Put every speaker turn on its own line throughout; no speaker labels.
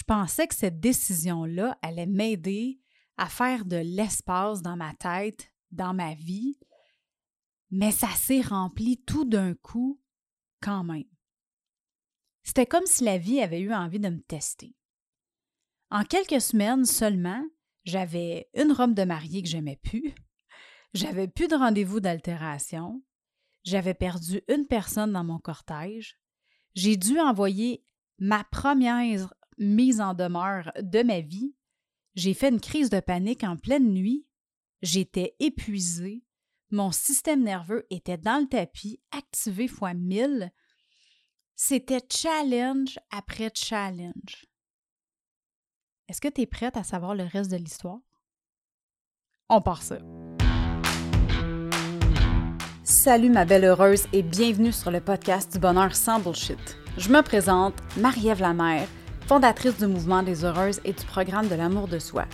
je pensais que cette décision-là allait m'aider à faire de l'espace dans ma tête, dans ma vie, mais ça s'est rempli tout d'un coup quand même. C'était comme si la vie avait eu envie de me tester. En quelques semaines seulement, j'avais une robe de mariée que j'aimais plus, j'avais plus de rendez-vous d'altération, j'avais perdu une personne dans mon cortège, j'ai dû envoyer ma première mise en demeure de ma vie, j'ai fait une crise de panique en pleine nuit, j'étais épuisée, mon système nerveux était dans le tapis, activé fois mille. C'était challenge après challenge. Est-ce que tu es prête à savoir le reste de l'histoire? On part ça. Salut ma belle heureuse et bienvenue sur le podcast du bonheur sans bullshit. Je me présente, Marie-Ève Lamère, fondatrice du mouvement des heureuses et du programme de l'amour de soi.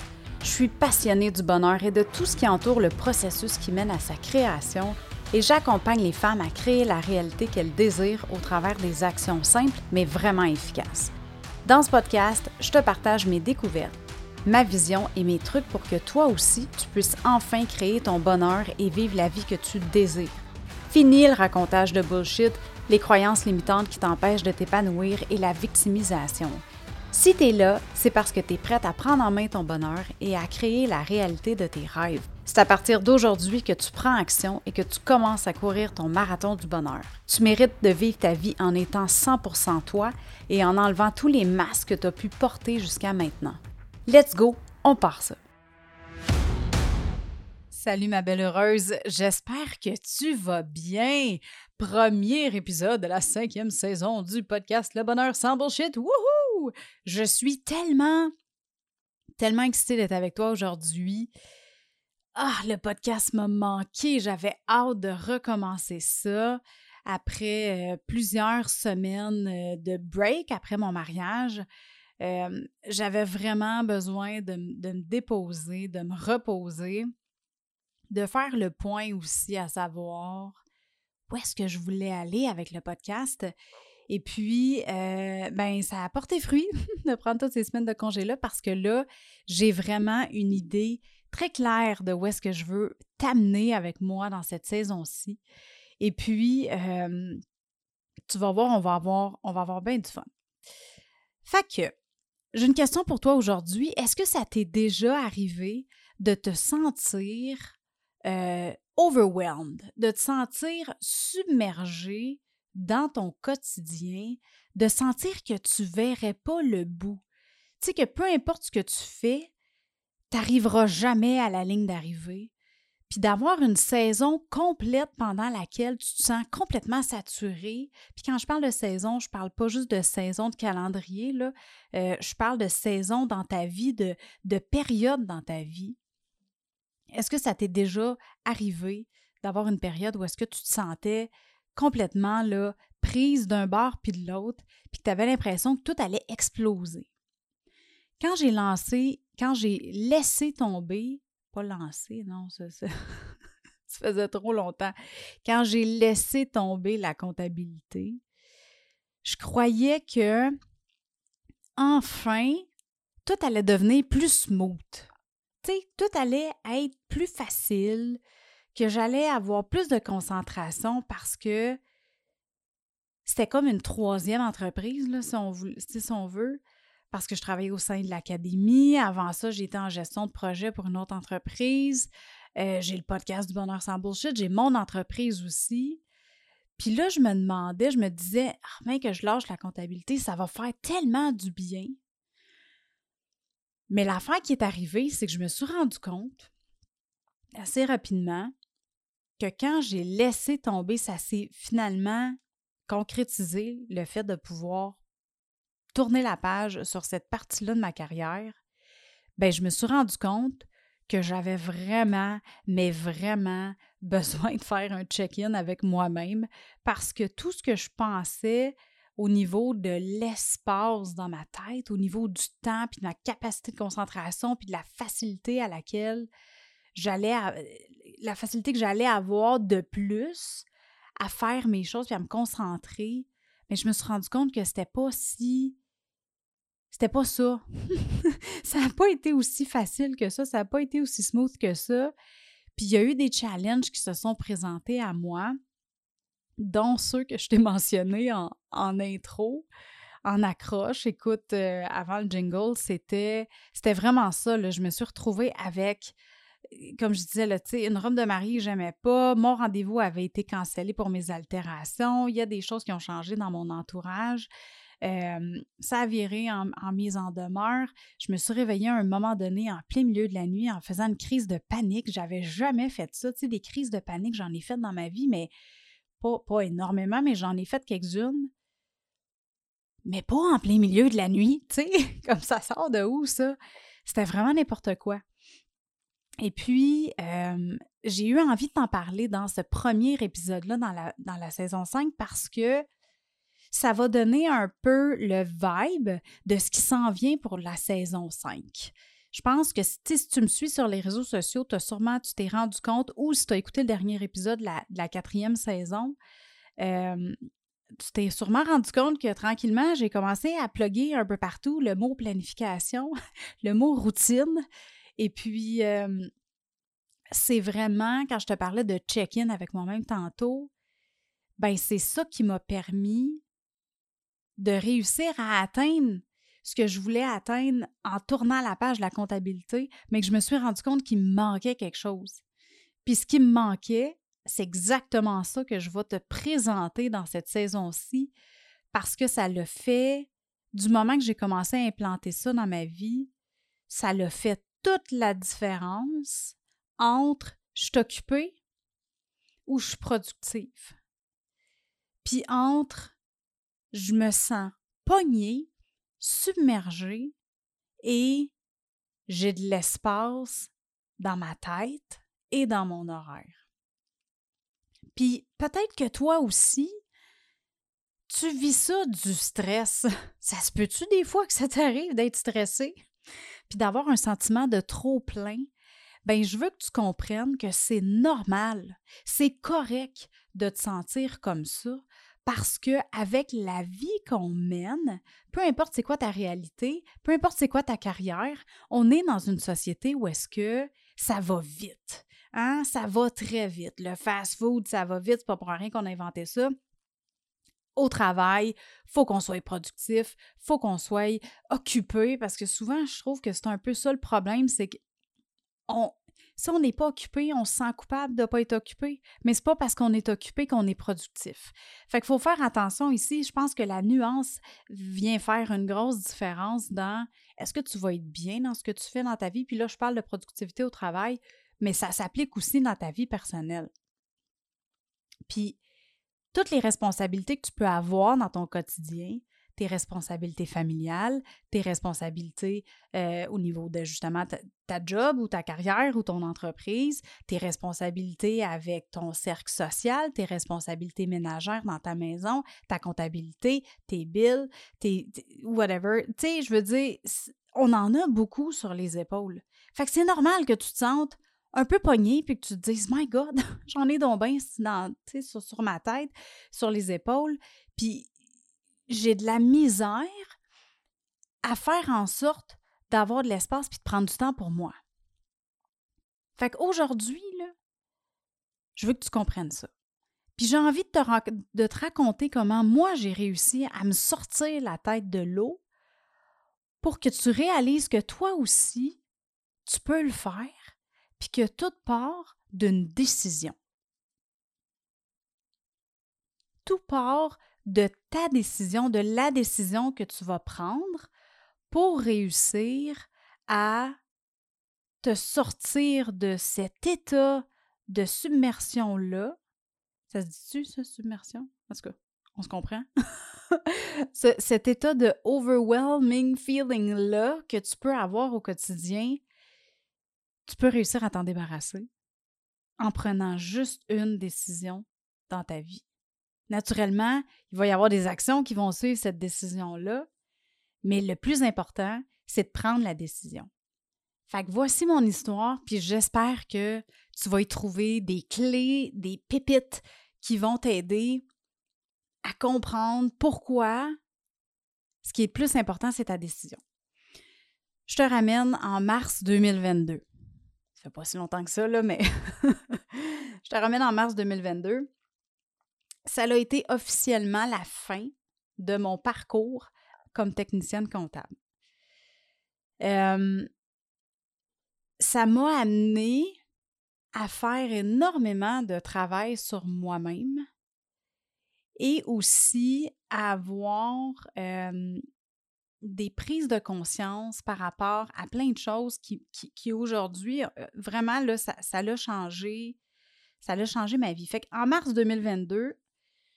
Je suis passionnée du bonheur et de tout ce qui entoure le processus qui mène à sa création et j'accompagne les femmes à créer la réalité qu'elles désirent au travers des actions simples mais vraiment efficaces. Dans ce podcast, je te partage mes découvertes, ma vision et mes trucs pour que toi aussi, tu puisses enfin créer ton bonheur et vivre la vie que tu désires. Fini le racontage de bullshit, les croyances limitantes qui t'empêchent de t'épanouir et la victimisation. Si tu es là, c'est parce que tu es prête à prendre en main ton bonheur et à créer la réalité de tes rêves. C'est à partir d'aujourd'hui que tu prends action et que tu commences à courir ton marathon du bonheur. Tu mérites de vivre ta vie en étant 100% toi et en enlevant tous les masques que tu as pu porter jusqu'à maintenant. Let's go, on part ça. Salut ma belle heureuse, j'espère que tu vas bien. Premier épisode de la cinquième saison du podcast Le Bonheur sans bullshit. Wouhou! Je suis tellement, tellement excitée d'être avec toi aujourd'hui. Ah, le podcast m'a manqué. J'avais hâte de recommencer ça après euh, plusieurs semaines euh, de break après mon mariage. Euh, j'avais vraiment besoin de, de, me déposer, de me reposer, de faire le point aussi à savoir où est-ce que je voulais aller avec le podcast et puis, euh, ben, ça a porté fruit de prendre toutes ces semaines de congé-là parce que là, j'ai vraiment une idée très claire de où est-ce que je veux t'amener avec moi dans cette saison-ci. Et puis, euh, tu vas voir, on va avoir, on va avoir bien du fun. Fait que, j'ai une question pour toi aujourd'hui. Est-ce que ça t'est déjà arrivé de te sentir euh, overwhelmed, de te sentir submergé dans ton quotidien de sentir que tu verrais pas le bout. Tu sais que peu importe ce que tu fais, tu n'arriveras jamais à la ligne d'arrivée. Puis d'avoir une saison complète pendant laquelle tu te sens complètement saturé. Puis quand je parle de saison, je parle pas juste de saison de calendrier, là. Euh, je parle de saison dans ta vie, de, de période dans ta vie. Est-ce que ça t'est déjà arrivé d'avoir une période où est-ce que tu te sentais complètement là, prise d'un bord puis de l'autre, puis que tu avais l'impression que tout allait exploser? Quand j'ai lancé, quand j'ai laissé tomber, pas lancé, non, ça, ça, ça faisait trop longtemps, quand j'ai laissé tomber la comptabilité, je croyais que enfin, tout allait devenir plus smooth. Tout allait être plus facile, que j'allais avoir plus de concentration parce que c'était comme une troisième entreprise, là, si, on veut, parce que je travaillais au sein de l'académie. Avant ça, j'étais en gestion de projet pour une autre entreprise. Euh, j'ai le podcast du bonheur sans bullshit. J'ai mon entreprise aussi. Puis là, je me demandais, je me disais, ah, que je lâche la comptabilité, ça va faire tellement du bien. Mais l'affaire qui est arrivée, c'est que je me suis rendu compte assez rapidement que quand j'ai laissé tomber, ça s'est finalement concrétisé, le fait de pouvoir tourner la page sur cette partie-là de ma carrière, ben je me suis rendu compte que j'avais vraiment, mais vraiment besoin de faire un check-in avec moi-même parce que tout ce que je pensais au niveau de l'espace dans ma tête, au niveau du temps, puis de ma capacité de concentration, puis de la facilité à laquelle j'allais la facilité que j'allais avoir de plus à faire mes choses puis à me concentrer, mais je me suis rendu compte que c'était pas si c'était pas ça. ça n'a pas été aussi facile que ça, ça n'a pas été aussi smooth que ça. Puis il y a eu des challenges qui se sont présentés à moi, dont ceux que je t'ai mentionnés en, intro, en accroche. Écoute, euh, avant le jingle, c'était, c'était vraiment ça. Je me suis retrouvée avec comme je disais, là, une robe de mariée, j'aimais pas. Mon rendez-vous avait été cancellé pour mes altérations. Il y a des choses qui ont changé dans mon entourage ça a viré en, mise en demeure. Je me suis réveillée à un moment donné en plein milieu de la nuit en faisant une crise de panique. J'avais jamais fait ça. Tu sais, des crises de panique, j'en ai fait dans ma vie, mais pas, énormément, mais j'en ai fait quelques-unes. Mais pas en plein milieu de la nuit, tu sais, comme ça sort de où ça? C'était vraiment n'importe quoi. Et puis, j'ai eu envie de t'en parler dans ce premier épisode-là, la, dans la saison 5, parce que ça va donner un peu le vibe de ce qui s'en vient pour la saison 5. Je pense que si, tu me suis sur les réseaux sociaux, tu as sûrement, tu t'es rendu compte, ou si tu as écouté le dernier épisode de la, quatrième saison, tu t'es sûrement rendu compte que tranquillement, j'ai commencé à plugger un peu partout le mot planification, le mot routine. Et puis, c'est vraiment, quand je te parlais de check-in avec moi-même tantôt, ben c'est ça qui m'a permis de réussir à atteindre ce que je voulais atteindre en tournant la page de la comptabilité, mais que je me suis rendu compte qu'il me manquait quelque chose. Puis ce qui me manquait, c'est exactement ça que je vais te présenter dans cette saison-ci, parce que ça le fait, du moment que j'ai commencé à implanter ça dans ma vie, ça le fait toute la différence entre je suis occupée ou je suis productive. Puis entre je me sens pognée, submergée et j'ai de l'espace dans ma tête et dans mon horaire. Puis peut-être que toi aussi, tu vis ça du stress. Ça se peut-tu des fois que ça t'arrive d'être stressé? Puis d'avoir un sentiment de trop plein? Ben, je veux que tu comprennes que c'est normal, c'est correct de te sentir comme ça parce que avec la vie qu'on mène, peu importe c'est quoi ta réalité, peu importe c'est quoi ta carrière, on est dans une société où est-ce que ça va vite. Hein? Ça va très vite. Le fast-food, ça va vite, c'est pas pour rien qu'on a inventé ça au travail, faut qu'on soit productif, faut qu'on soit occupé parce que souvent je trouve que c'est un peu ça le problème, c'est que on, si on n'est pas occupé, on se sent coupable de ne pas être occupé, mais c'est pas parce qu'on est occupé qu'on est productif. Fait qu'il faut faire attention ici. Je pense que la nuance vient faire une grosse différence dans est-ce que tu vas être bien dans ce que tu fais dans ta vie? Puis là, je parle de productivité au travail, mais ça s'applique aussi dans ta vie personnelle. Puis, toutes les responsabilités que tu peux avoir dans ton quotidien, tes responsabilités familiales, tes responsabilités au niveau de justement ta, job ou ta carrière ou ton entreprise, tes responsabilités avec ton cercle social, tes responsabilités ménagères dans ta maison, ta comptabilité, tes bills, tes, whatever. Tu sais, je veux dire, on en a beaucoup sur les épaules. Fait que c'est normal que tu te sentes un peu pogné puis que tu te dises My God, j'en ai donc bien sur, sur ma tête, sur les épaules. Puis j'ai de la misère à faire en sorte d'avoir de l'espace puis de prendre du temps pour moi. Fait qu'aujourd'hui, je veux que tu comprennes ça. Puis j'ai envie de te, de te raconter comment moi j'ai réussi à me sortir la tête de l'eau pour que tu réalises que toi aussi, tu peux le faire, puis que tout part d'une décision. Tout part de ta décision, de la décision que tu vas prendre pour réussir à te sortir de cet état de submersion-là. Ça se dit-tu, ça, submersion? En tout on se comprend. cet état de overwhelming feeling-là que tu peux avoir au quotidien, tu peux réussir à t'en débarrasser en prenant juste une décision dans ta vie naturellement, il va y avoir des actions qui vont suivre cette décision-là, mais le plus important, c'est de prendre la décision. Fait que voici mon histoire, puis j'espère que tu vas y trouver des clés, des pépites qui vont t'aider à comprendre pourquoi Ce qui est le plus important, c'est ta décision. Je te ramène en mars 2022. Ça fait pas si longtemps que ça, là, mais je te ramène en mars 2022. Ça a été officiellement la fin de mon parcours comme technicienne comptable. Euh, ça m'a amené à faire énormément de travail sur moi-même et aussi à avoir des prises de conscience par rapport à plein de choses qui, qui, aujourd'hui, vraiment, là, ça l'a changé. Ça l'a changé ma vie. Fait qu'en mars 2022,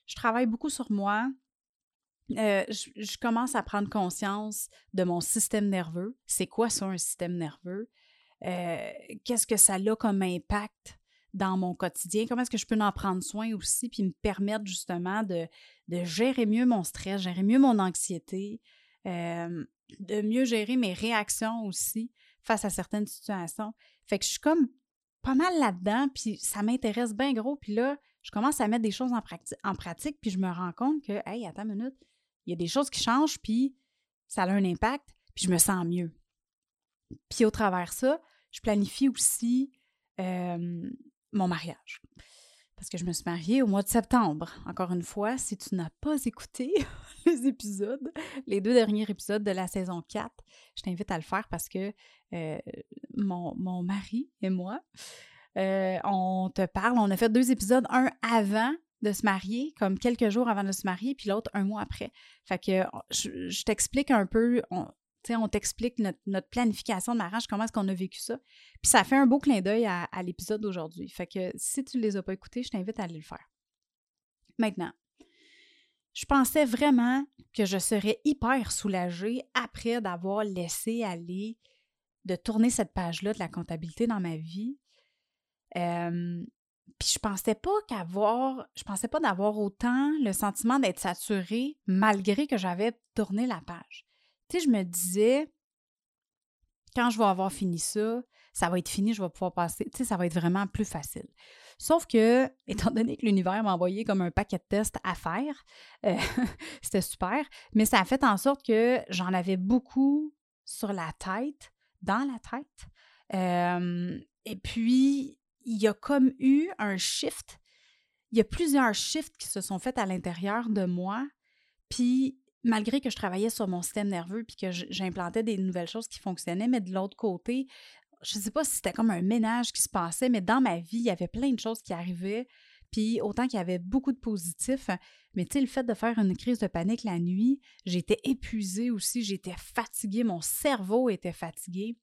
je travaille beaucoup sur moi. je, je, commence à prendre conscience de mon système nerveux. C'est quoi ça, un système nerveux? Qu'est-ce que ça a comme impact dans mon quotidien, comment est-ce que je peux en prendre soin aussi, puis me permettre justement de, de gérer mieux mon stress, gérer mieux mon anxiété, euh, de mieux gérer mes réactions aussi face à certaines situations. Fait que je suis comme pas mal là-dedans, puis ça m'intéresse bien gros, puis là, je commence à mettre des choses en, pratique, puis je me rends compte que, hey, attends une minute, il y a des choses qui changent, puis ça a un impact, puis je me sens mieux. Puis au travers ça, je planifie aussi euh, mon mariage. Parce que je me suis mariée au mois de septembre. Encore une fois, si tu n'as pas écouté les épisodes, les deux derniers épisodes de la saison 4, je t'invite à le faire parce que euh, mon, mari et moi, euh, on te parle, on a fait deux épisodes, un avant de se marier, comme quelques jours avant de se marier, puis l'autre un mois après. Fait que je, t'explique un peu, on t'explique notre, planification de mariage, comment est-ce qu'on a vécu ça. Puis ça fait un beau clin d'œil à, l'épisode d'aujourd'hui. Fait que si tu ne les as pas écoutés, je t'invite à aller le faire. Maintenant, je pensais vraiment que je serais hyper soulagée après d'avoir laissé aller, de tourner cette page-là de la comptabilité dans ma vie. Puis je pensais pas qu'avoir, je pensais pas d'avoir autant le sentiment d'être saturée malgré que j'avais tourné la page tu sais, je me disais, quand je vais avoir fini ça, ça va être fini, je vais pouvoir passer, tu sais, ça va être vraiment plus facile. Sauf que, étant donné que l'univers m'a envoyé comme un paquet de tests à faire, euh, c'était super, mais ça a fait en sorte que j'en avais beaucoup sur la tête, dans la tête. Et puis, il y a comme eu un shift. Il y a plusieurs shifts qui se sont faits à l'intérieur de moi. Puis, malgré que je travaillais sur mon système nerveux puis que j'implantais des nouvelles choses qui fonctionnaient, mais de l'autre côté, je ne sais pas si c'était comme un ménage qui se passait, mais dans ma vie, il y avait plein de choses qui arrivaient. Puis autant qu'il y avait beaucoup de positifs, mais tu sais, le fait de faire une crise de panique la nuit, j'étais épuisée aussi, j'étais fatiguée, mon cerveau était fatigué.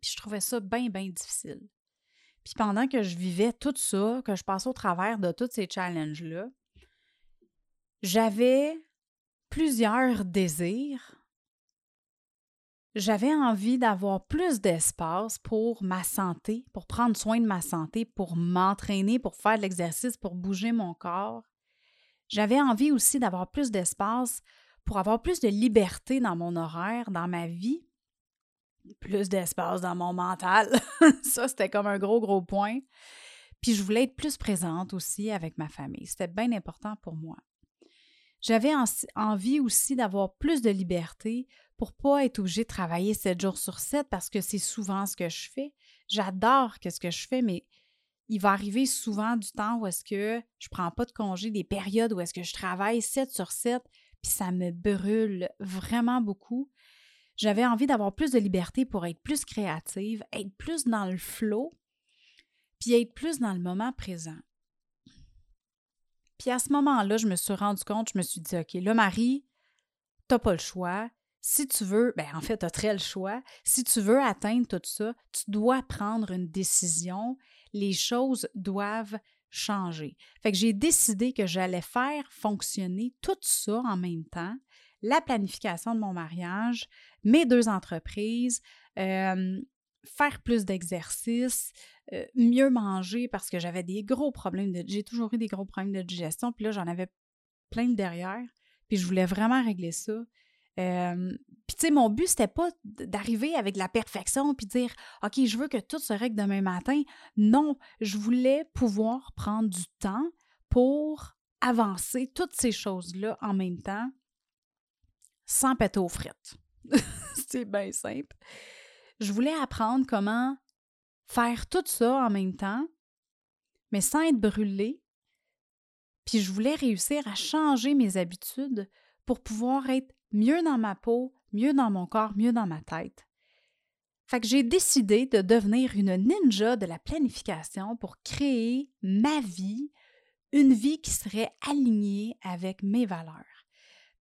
Puis je trouvais ça bien, bien difficile. Pendant que je vivais tout ça, que je passais au travers de tous ces challenges-là, j'avais plusieurs désirs. J'avais envie d'avoir plus d'espace pour ma santé, pour prendre soin de ma santé, pour m'entraîner, pour faire de l'exercice, pour bouger mon corps. J'avais envie aussi d'avoir plus d'espace pour avoir plus de liberté dans mon horaire, dans ma vie, plus d'espace dans mon mental. Ça, c'était comme un gros, gros point. Puis je voulais être plus présente aussi avec ma famille. C'était bien important pour moi. J'avais envie aussi d'avoir plus de liberté pour pas être obligée de travailler 7 jours sur 7 parce que c'est souvent ce que je fais. J'adore ce que je fais, mais il va arriver souvent du temps où est-ce que je prends pas de congé, des périodes où est-ce que je travaille 7 sur 7, puis ça me brûle vraiment beaucoup. J'avais envie d'avoir plus de liberté pour être plus créative, être plus dans le flow, puis être plus dans le moment présent. Puis à ce moment-là, je me suis rendu compte, je me suis dit, OK, là, Marie, t'as pas le choix. Si tu veux, ben en fait, tu as très le choix. Si tu veux atteindre tout ça, tu dois prendre une décision. Les choses doivent changer. Fait que j'ai décidé que j'allais faire fonctionner tout ça en même temps. La planification de mon mariage, mes deux entreprises, faire plus d'exercice, euh, mieux manger parce que j'avais des gros problèmes de j'ai toujours eu des gros problèmes de digestion puis là j'en avais plein de derrière puis je voulais vraiment régler ça. Puis tu sais mon but c'était pas d'arriver avec la perfection puis dire OK, je veux que tout se règle demain matin. Non, je voulais pouvoir prendre du temps pour avancer toutes ces choses-là en même temps sans péter aux frites. c'est bien simple. Je voulais apprendre comment faire tout ça en même temps, mais sans être brûlée. Puis je voulais réussir à changer mes habitudes pour pouvoir être mieux dans ma peau, mieux dans mon corps, mieux dans ma tête. Fait que j'ai décidé de devenir une ninja de la planification pour créer ma vie, une vie qui serait alignée avec mes valeurs.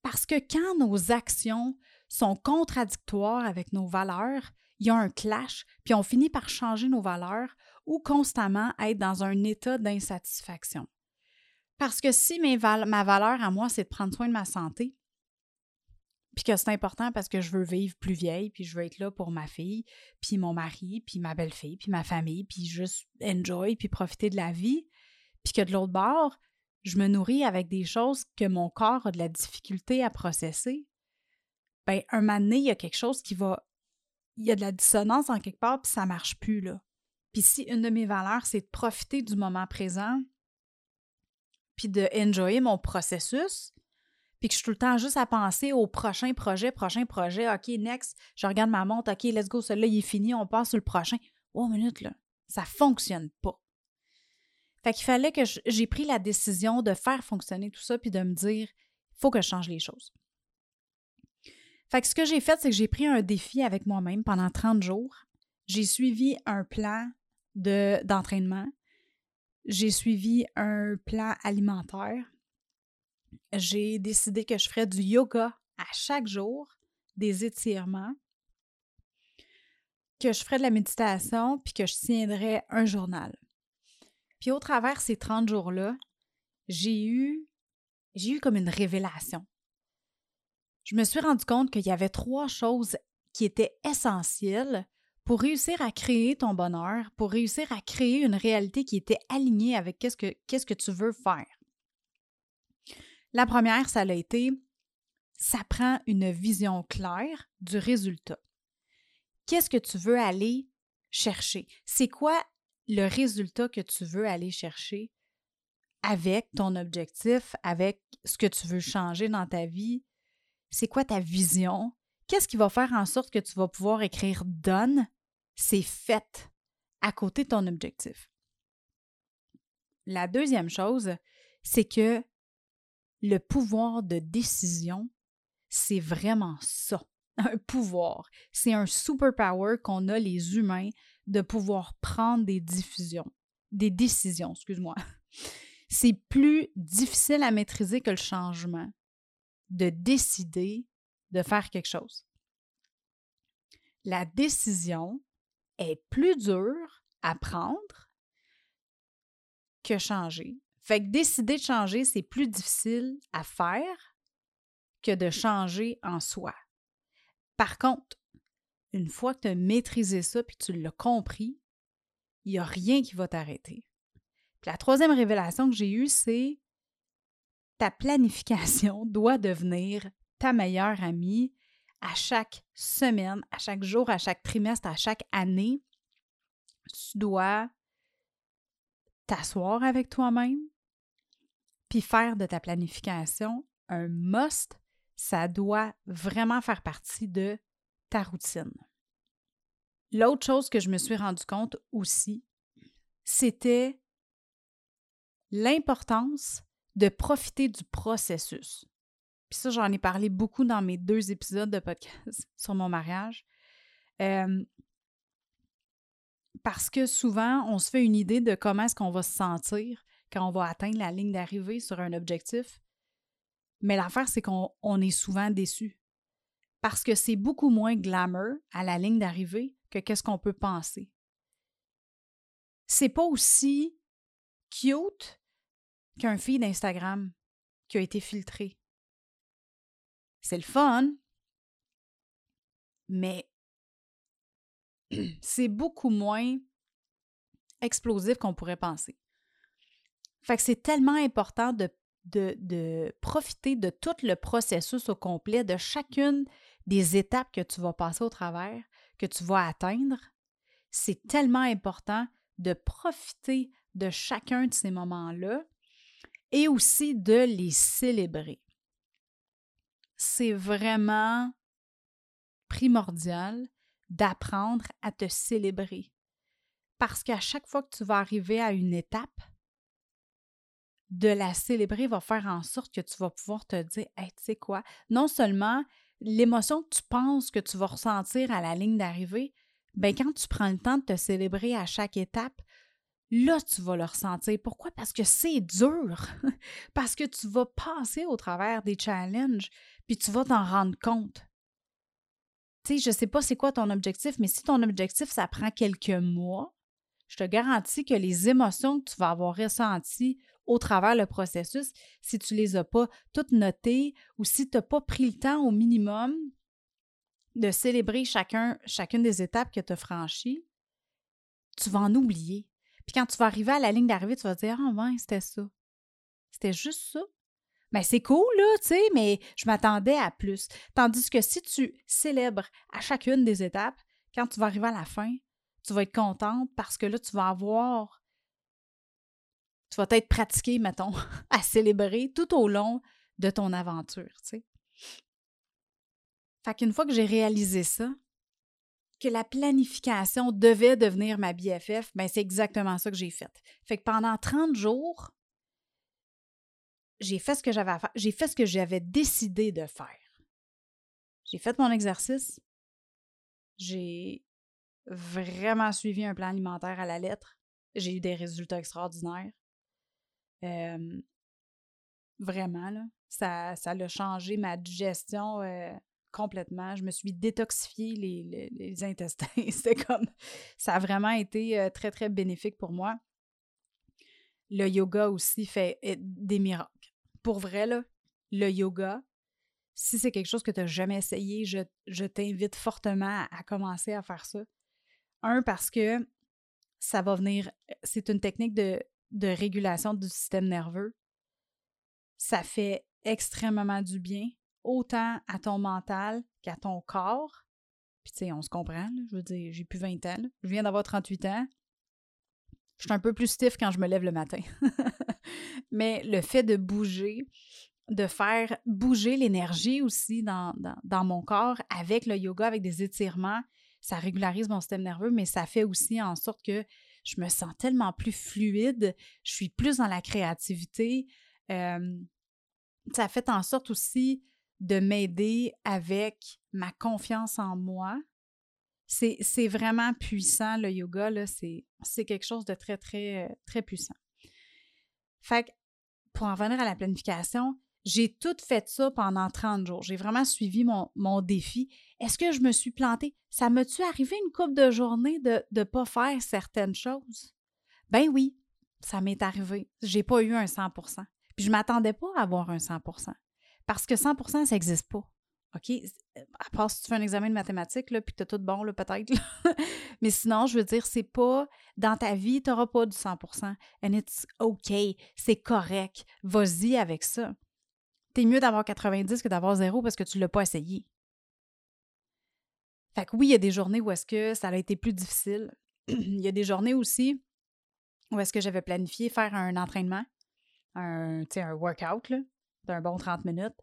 Parce que quand nos actions sont contradictoires avec nos valeurs, il y a un clash, puis on finit par changer nos valeurs ou constamment être dans un état d'insatisfaction. Parce que si ma valeur à moi, c'est de prendre soin de ma santé, puis que c'est important parce que je veux vivre plus vieille, puis je veux être là pour ma fille, puis mon mari, puis ma belle-fille, puis ma famille, puis juste enjoy, puis profiter de la vie, puis que de l'autre bord, je me nourris avec des choses que mon corps a de la difficulté à processer, bien, un moment donné, il y a quelque chose qui va. Il y a de la dissonance en quelque part, puis ça marche plus, là. Puis si une de mes valeurs, c'est de profiter du moment présent, puis de enjoyer mon processus, puis que je suis tout le temps juste à penser au prochain projet, prochain projet, OK, next, je regarde ma montre, OK, let's go, celui-là, il est fini, on passe sur le prochain. Oh, minute, là, ça fonctionne pas. Fait qu'il fallait que j'ai pris la décision de faire fonctionner tout ça puis de me dire, il faut que je change les choses. Fait que ce que j'ai fait, c'est que j'ai pris un défi avec moi-même pendant 30 jours. J'ai suivi un plan d'entraînement. j'ai suivi un plan alimentaire. J'ai décidé que je ferais du yoga à chaque jour, des étirements, que je ferais de la méditation, puis que je tiendrais un journal. Puis au travers ces 30 jours-là, j'ai eu, j'ai eu comme une révélation. Je me suis rendu compte qu'il y avait trois choses qui étaient essentielles pour réussir à créer ton bonheur, pour réussir à créer une réalité qui était alignée avec qu'est-ce que, qu'est-ce que tu veux faire. La première, ça a été, ça prend une vision claire du résultat. Qu'est-ce que tu veux aller chercher? C'est quoi le résultat que tu veux aller chercher avec ton objectif, avec ce que tu veux changer dans ta vie. C'est quoi ta vision? Qu'est-ce qui va faire en sorte que tu vas pouvoir écrire donne? C'est fait à côté de ton objectif? La deuxième chose, c'est que le pouvoir de décision, c'est vraiment ça, un pouvoir. C'est un superpower qu'on a les humains de pouvoir prendre des diffusions, des décisions, excuse-moi. C'est plus difficile à maîtriser que le changement de décider de faire quelque chose. La décision est plus dure à prendre que changer. Fait que décider de changer, c'est plus difficile à faire que de changer en soi. Par contre, une fois que tu as maîtrisé ça puis tu l'as compris, il n'y a rien qui va t'arrêter. la troisième révélation que j'ai eue, c'est ta planification doit devenir ta meilleure amie à chaque semaine, à chaque jour, à chaque trimestre, à chaque année. Tu dois t'asseoir avec toi-même, puis faire de ta planification un must. Ça doit vraiment faire partie de ta routine. L'autre chose que je me suis rendu compte aussi, c'était l'importance de profiter du processus. Puis ça, j'en ai parlé beaucoup dans mes deux épisodes de podcast sur mon mariage. parce que souvent, on se fait une idée de comment est-ce qu'on va se sentir quand on va atteindre la ligne d'arrivée sur un objectif. Mais l'affaire, c'est qu'on est souvent déçu parce que c'est beaucoup moins glamour à la ligne d'arrivée que qu'est-ce qu'on peut penser. C'est pas aussi cute qu'un feed d'Instagram qui a été filtré. C'est le fun, mais c'est beaucoup moins explosif qu'on pourrait penser. Fait que c'est tellement important de, de, profiter de tout le processus au complet, de chacune des étapes que tu vas passer au travers, que tu vas atteindre, c'est tellement important de profiter de chacun de ces moments-là et aussi de les célébrer. c'est vraiment primordial d'apprendre à te célébrer. Parce qu'à chaque fois que tu vas arriver à une étape, de la célébrer va faire en sorte que tu vas pouvoir te dire, hey, tu sais quoi, non seulement l'émotion que tu penses que tu vas ressentir à la ligne d'arrivée, ben quand tu prends le temps de te célébrer à chaque étape, là, tu vas le ressentir. Pourquoi? Parce que c'est dur. Parce que tu vas passer au travers des challenges, puis tu vas t'en rendre compte. Tu sais, je sais pas c'est quoi ton objectif, mais si ton objectif, ça prend quelques mois, je te garantis que les émotions que tu vas avoir ressenties au travers le processus, si tu les as pas toutes notées ou si tu n'as pas pris le temps au minimum de célébrer chacun, chacune des étapes que tu as franchies, tu vas en oublier. Puis quand tu vas arriver à la ligne d'arrivée, tu vas te dire Ah, oh, c'était ça. C'était juste ça. Ben, c'est cool, là, tu sais, mais je m'attendais à plus. Tandis que si tu célèbres à chacune des étapes, quand tu vas arriver à la fin, tu vas être contente parce que là, tu vas avoir tu vas être pratiqué, mettons, à célébrer tout au long de ton aventure. Fait qu'une fois que j'ai réalisé ça, que la planification devait devenir ma BFF, ben c'est exactement ça que j'ai fait. Fait que pendant 30 jours, j'ai fait ce que j'avais à faire, j'ai fait ce que j'avais décidé de faire. J'ai fait mon exercice. J'ai vraiment suivi un plan alimentaire à la lettre. J'ai eu des résultats extraordinaires vraiment, là, ça, ça a changé ma digestion complètement. Je me suis détoxifié les, les, intestins. C'était comme. Ça a vraiment été très, très bénéfique pour moi. Le yoga aussi fait des miracles. Pour vrai, là, le yoga, si c'est quelque chose que tu n'as jamais essayé, je, je t'invite fortement à commencer à faire ça. Un, parce que ça va venir. C'est une technique de de régulation du système nerveux, ça fait extrêmement du bien, autant à ton mental qu'à ton corps. Puis, tu sais, on se comprend, je veux dire, j'ai plus 20 ans, je viens d'avoir 38 ans. Je suis un peu plus stiff quand je me lève le matin. Mais le fait de bouger, de faire bouger l'énergie aussi dans, dans, mon corps avec le yoga, avec des étirements, ça régularise mon système nerveux, mais ça fait aussi en sorte que je me sens tellement plus fluide, je suis plus dans la créativité. ça fait en sorte aussi de m'aider avec ma confiance en moi. C'est vraiment puissant, le yoga, c'est quelque chose de très, très, très puissant. Fait que, pour en venir à la planification, j'ai tout fait ça pendant 30 jours. J'ai vraiment suivi mon, mon défi. Est-ce que je me suis plantée? Ça me-tu arrivé une couple de journées de ne pas faire certaines choses? Ben oui, ça m'est arrivé. J'ai pas eu un 100% Puis je m'attendais pas à avoir un 100% Parce que 100% ça n'existe pas. OK? À part si tu fais un examen de mathématiques, là, puis tu as tout bon, peut-être. Mais sinon, je veux dire, c'est pas dans ta vie, tu n'auras pas du 100% And it's OK. C'est correct. Vas-y avec ça. T'es mieux d'avoir 90 que d'avoir zéro parce que tu ne l'as pas essayé. Fait que oui, il y a des journées où est-ce que ça a été plus difficile. il y a des journées aussi où est-ce que j'avais planifié faire un entraînement, un, un workout d'un bon 30 minutes.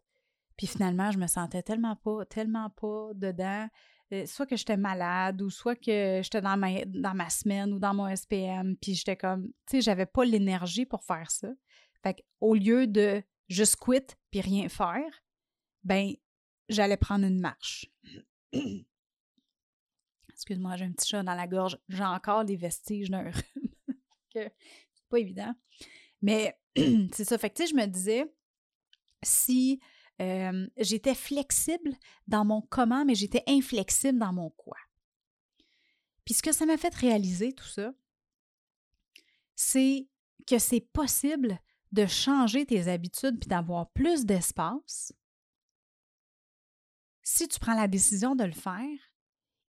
Puis finalement, je me sentais tellement pas, tellement pas dedans. Euh, soit que j'étais malade ou soit que j'étais dans ma, dans ma semaine ou dans mon SPM. Puis j'étais comme, tu sais, j'avais pas l'énergie pour faire ça. Fait au lieu de juste quit puis rien faire, ben, j'allais prendre une marche. Excuse-moi, j'ai un petit chat dans la gorge. J'ai encore les vestiges d'un rhume. c'est pas évident. Mais c'est ça. Fait que, tu sais, je me disais, si euh, j'étais flexible dans mon comment, mais j'étais inflexible dans mon quoi. Puis ce que ça m'a fait réaliser, tout ça, c'est que c'est possible de changer tes habitudes puis d'avoir plus d'espace si tu prends la décision de le faire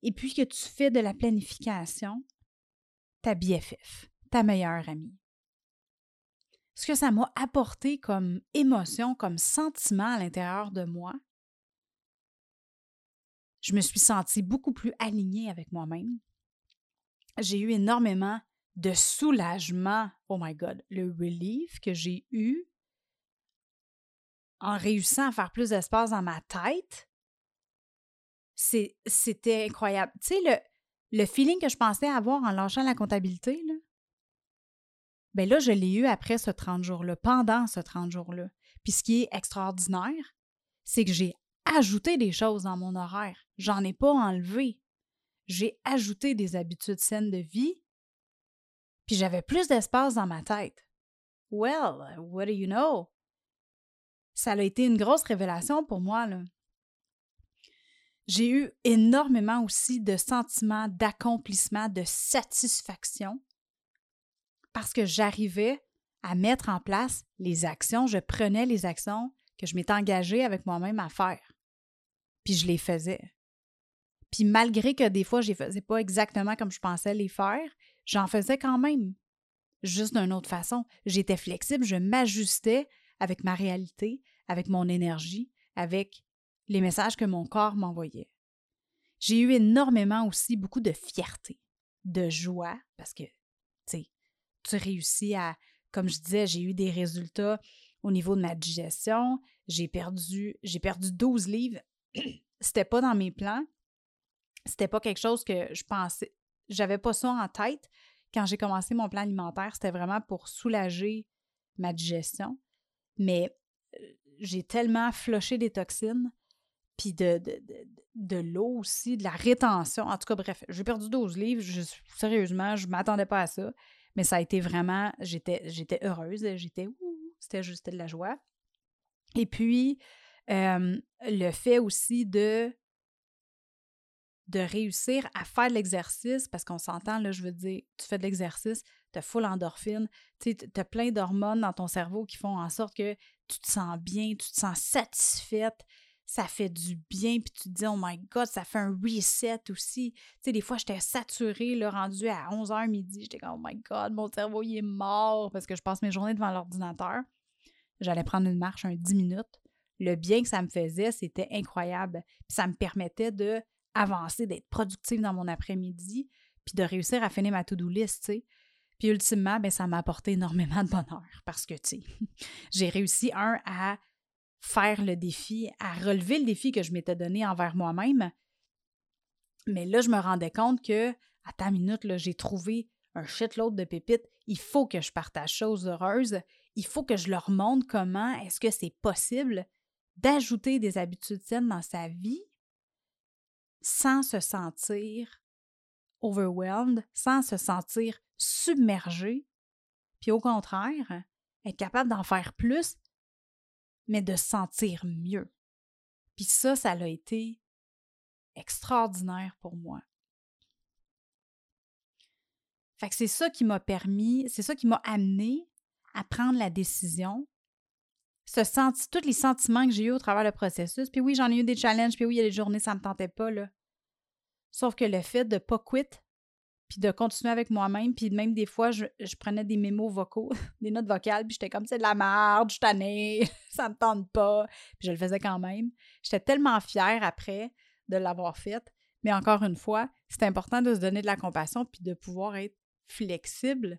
et puis que tu fais de la planification ta BFF, ta meilleure amie. Ce que ça m'a apporté comme émotion, comme sentiment à l'intérieur de moi, je me suis sentie beaucoup plus alignée avec moi-même. J'ai eu énormément de soulagement. Oh my God, le relief que j'ai eu en réussissant à faire plus d'espace dans ma tête, c'était incroyable. Tu sais, le, le feeling que je pensais avoir en lâchant la comptabilité, là, ben là, je l'ai eu après ce 30 jours-là, pendant ce 30 jours-là. Puis ce qui est extraordinaire, c'est que j'ai ajouté des choses dans mon horaire. J'en ai pas enlevé. J'ai ajouté des habitudes saines de vie, puis j'avais plus d'espace dans ma tête. Well, what do you know? Ça a été une grosse révélation pour moi. Là. J'ai eu énormément aussi de sentiments d'accomplissement, de satisfaction, parce que j'arrivais à mettre en place les actions, je prenais les actions que je m'étais engagée avec moi-même à faire. Puis je les faisais. Puis malgré que des fois je les faisais pas exactement comme je pensais les faire, j'en faisais quand même. Juste d'une autre façon. J'étais flexible, je m'ajustais avec ma réalité, avec mon énergie, avec les messages que mon corps m'envoyait. J'ai eu énormément aussi beaucoup de fierté, de joie, parce que, tu sais, tu réussis à, comme je disais, j'ai eu des résultats au niveau de ma digestion, j'ai perdu, j'ai perdu 12 livres. C'était pas dans mes plans. C'était pas quelque chose que je pensais, j'avais pas ça en tête. Quand j'ai commencé mon plan alimentaire, c'était vraiment pour soulager ma digestion. Mais euh, j'ai tellement floché des toxines, puis de, l'eau aussi, de la rétention. En tout cas, bref, j'ai perdu 12 livres. sérieusement, je ne m'attendais pas à ça. Mais ça a été vraiment, j'étais, j'étais heureuse, j'étais, c'était juste de la joie. Et puis, le fait aussi de de réussir à faire de l'exercice, parce qu'on s'entend, là, je veux dire, tu fais de l'exercice, tu as full endorphine, tu as plein d'hormones dans ton cerveau qui font en sorte que tu te sens bien, tu te sens satisfaite, ça fait du bien, puis tu te dis, oh my God, ça fait un reset aussi. Tu sais, des fois, j'étais saturée, le rendu à 11h midi, j'étais comme, oh my God, mon cerveau, il est mort parce que je passe mes journées devant l'ordinateur. J'allais prendre une marche un 10 minutes. Le bien que ça me faisait, c'était incroyable. Puis ça me permettait de avancer, d'être productive dans mon après-midi, puis de réussir à finir ma to-do list, tu sais. Puis ultimement, ben, ça m'a apporté énormément de bonheur parce que, tu sais, j'ai réussi, un, à faire le défi, à relever le défi que je m'étais donné envers moi-même. Mais là, je me rendais compte que, à ta minute, j'ai trouvé un shitload de pépites. Il faut que je partage choses heureuses. Il faut que je leur montre comment est-ce que c'est possible d'ajouter des habitudes saines dans sa vie sans se sentir overwhelmed, sans se sentir submergé, puis au contraire, être capable d'en faire plus mais de se sentir mieux. Puis ça, ça a été extraordinaire pour moi. Fait que c'est ça qui m'a permis, c'est ça qui m'a amené à prendre la décision. Ce tous les sentiments que j'ai eus au travers le processus. Puis oui, j'en ai eu des challenges, puis oui, il y a des journées, ça ne me tentait pas, là. Sauf que le fait de ne pas quitter puis de continuer avec moi-même. Puis même des fois, je, prenais des mémos vocaux, des notes vocales, puis j'étais comme c'est de la merde, je t'année, ça me tente pas. Puis je le faisais quand même. J'étais tellement fière après de l'avoir faite. Mais encore une fois, c'est important de se donner de la compassion puis de pouvoir être flexible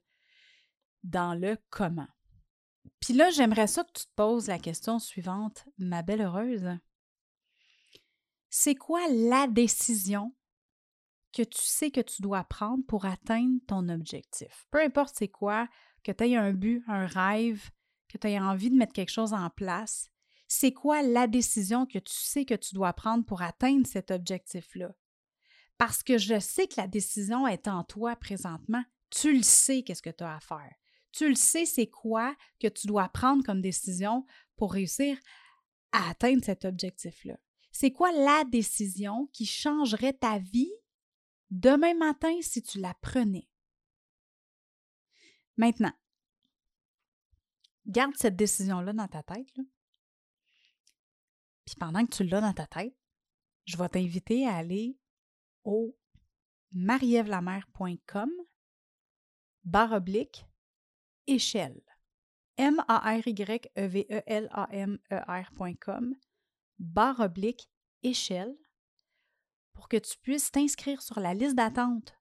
dans le comment. Puis là, j'aimerais ça que tu te poses la question suivante, ma belle heureuse. C'est quoi la décision que tu sais que tu dois prendre pour atteindre ton objectif. Peu importe c'est quoi, que tu aies un but, un rêve, que tu aies envie de mettre quelque chose en place, c'est quoi la décision que tu sais que tu dois prendre pour atteindre cet objectif-là? Parce que je sais que la décision est en toi présentement. Tu le sais qu'est-ce que tu as à faire. Tu le sais c'est quoi que tu dois prendre comme décision pour réussir à atteindre cet objectif-là. C'est quoi la décision qui changerait ta vie demain matin si tu la prenais. Maintenant, garde cette décision-là dans ta tête. Puis pendant que tu l'as dans ta tête, je vais t'inviter à aller au marievlamer.com barre oblique échelle. M-A-R-Y-E-V-E-L-A-M-E-R.com barre oblique échelle pour que tu puisses t'inscrire sur la liste d'attente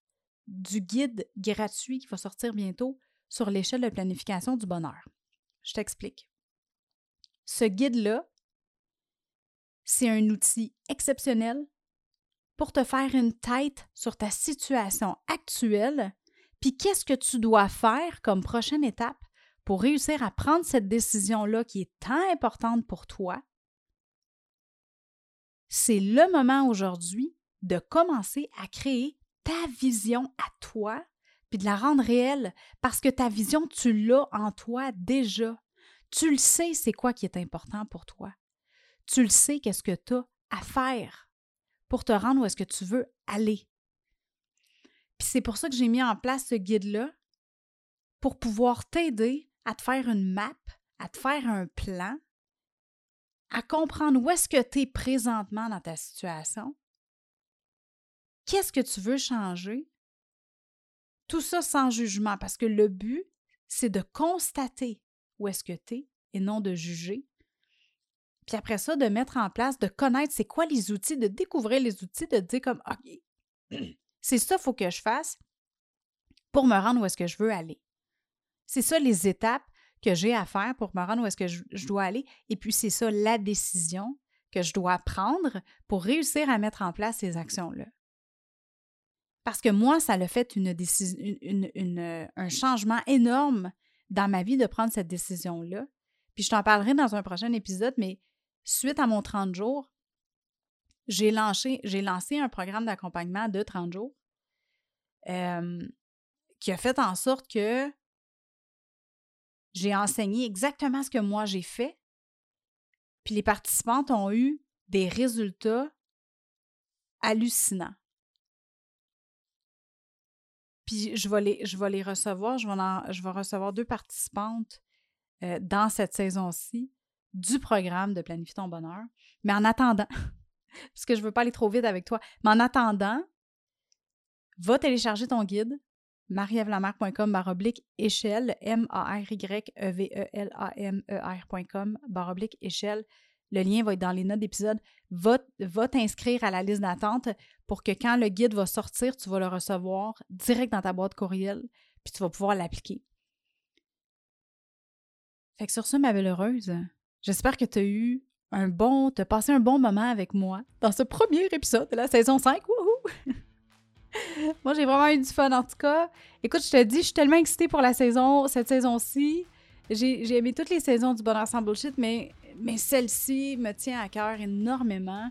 du guide gratuit qui va sortir bientôt sur l'échelle de planification du bonheur. Je t'explique. ce guide-là, c'est un outil exceptionnel pour te faire une tête sur ta situation actuelle, puis qu'est-ce que tu dois faire comme prochaine étape pour réussir à prendre cette décision-là qui est tant importante pour toi. C'est le moment aujourd'hui de commencer à créer ta vision à toi, puis de la rendre réelle, parce que ta vision, tu l'as en toi déjà. Tu le sais, c'est quoi qui est important pour toi. Tu le sais, qu'est-ce que tu as à faire pour te rendre où est-ce que tu veux aller. Puis c'est pour ça que j'ai mis en place ce guide-là, pour pouvoir t'aider à te faire une map, à te faire un plan, à comprendre où est-ce que tu es présentement dans ta situation, qu'est-ce que tu veux changer, tout ça sans jugement, parce que le but, c'est de constater où est-ce que tu es et non de juger. Puis après ça, de mettre en place, de connaître c'est quoi les outils, de découvrir les outils, de dire comme OK, c'est ça qu'il faut que je fasse pour me rendre où est-ce que je veux aller. C'est ça les étapes que j'ai à faire pour me rendre où est-ce que je, je, dois aller. Et puis c'est ça la décision que je dois prendre pour réussir à mettre en place ces actions-là. Parce que moi, ça a fait une, une, une, un changement énorme dans ma vie de prendre cette décision-là. Puis je t'en parlerai dans un prochain épisode, mais suite à mon 30 jours, j'ai lancé, lancé un programme d'accompagnement de 30 jours euh, qui a fait en sorte que j'ai enseigné exactement ce que moi j'ai fait. Puis les participantes ont eu des résultats hallucinants. Puis je vais les, recevoir. Je vais, recevoir deux participantes euh, dans cette saison-ci du programme de Planifie ton bonheur. Mais en attendant, parce que je ne veux pas aller trop vite avec toi, mais en attendant, va télécharger ton guide marievlamer.com baroblique échelle, M-A-R-Y-E-V-E-L-A-M-E-R.com baroblique échelle. Le lien va être dans les notes d'épisode. Va, va t'inscrire à la liste d'attente pour que quand le guide va sortir, tu vas le recevoir direct dans ta boîte courriel, puis tu vas pouvoir l'appliquer. Fait que sur ce, ma belle heureuse, j'espère que tu as eu un bon, tu as passé un bon moment avec moi dans ce premier épisode de la saison 5. Wouhou! Moi, j'ai vraiment eu du fun en tout cas. Écoute, je te dis, je suis tellement excitée pour la saison, cette saison-ci. J'ai aimé toutes les saisons du Bonheur sans bullshit, mais, mais celle-ci me tient à cœur énormément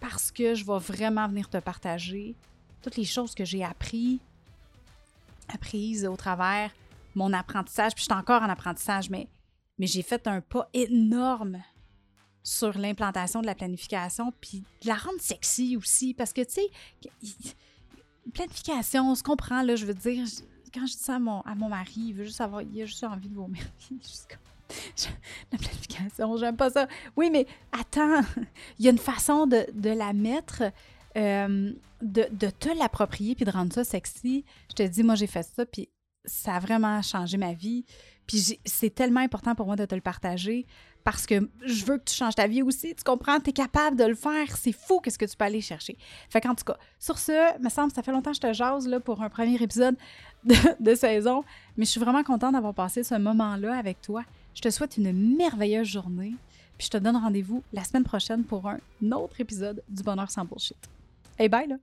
parce que je vais vraiment venir te partager toutes les choses que j'ai appris, apprises au travers mon apprentissage. Puis je suis encore en apprentissage, mais, mais j'ai fait un pas énorme sur l'implantation de la planification, puis de la rendre sexy aussi, parce que, tu sais, planification, on se comprend, là, je veux dire, quand je dis ça à mon, à mon mari, il veut juste avoir, il a juste envie de vomir. la planification, j'aime pas ça. Oui, mais attends, il y a une façon de, la mettre, euh, de, de, te l'approprier puis de rendre ça sexy. Je te dis, moi, j'ai fait ça, puis ça a vraiment changé ma vie. Puis c'est tellement important pour moi de te le partager parce que je veux que tu changes ta vie aussi. Tu comprends? Tu es capable de le faire. C'est fou qu'est-ce que tu peux aller chercher. Fait qu'en tout cas, sur ce, me semble, ça fait longtemps que je te jase là, pour un premier épisode de, saison, mais je suis vraiment contente d'avoir passé ce moment-là avec toi. Je te souhaite une merveilleuse journée. Puis je te donne rendez-vous la semaine prochaine pour un autre épisode du Bonheur sans bullshit. Hey, bye là!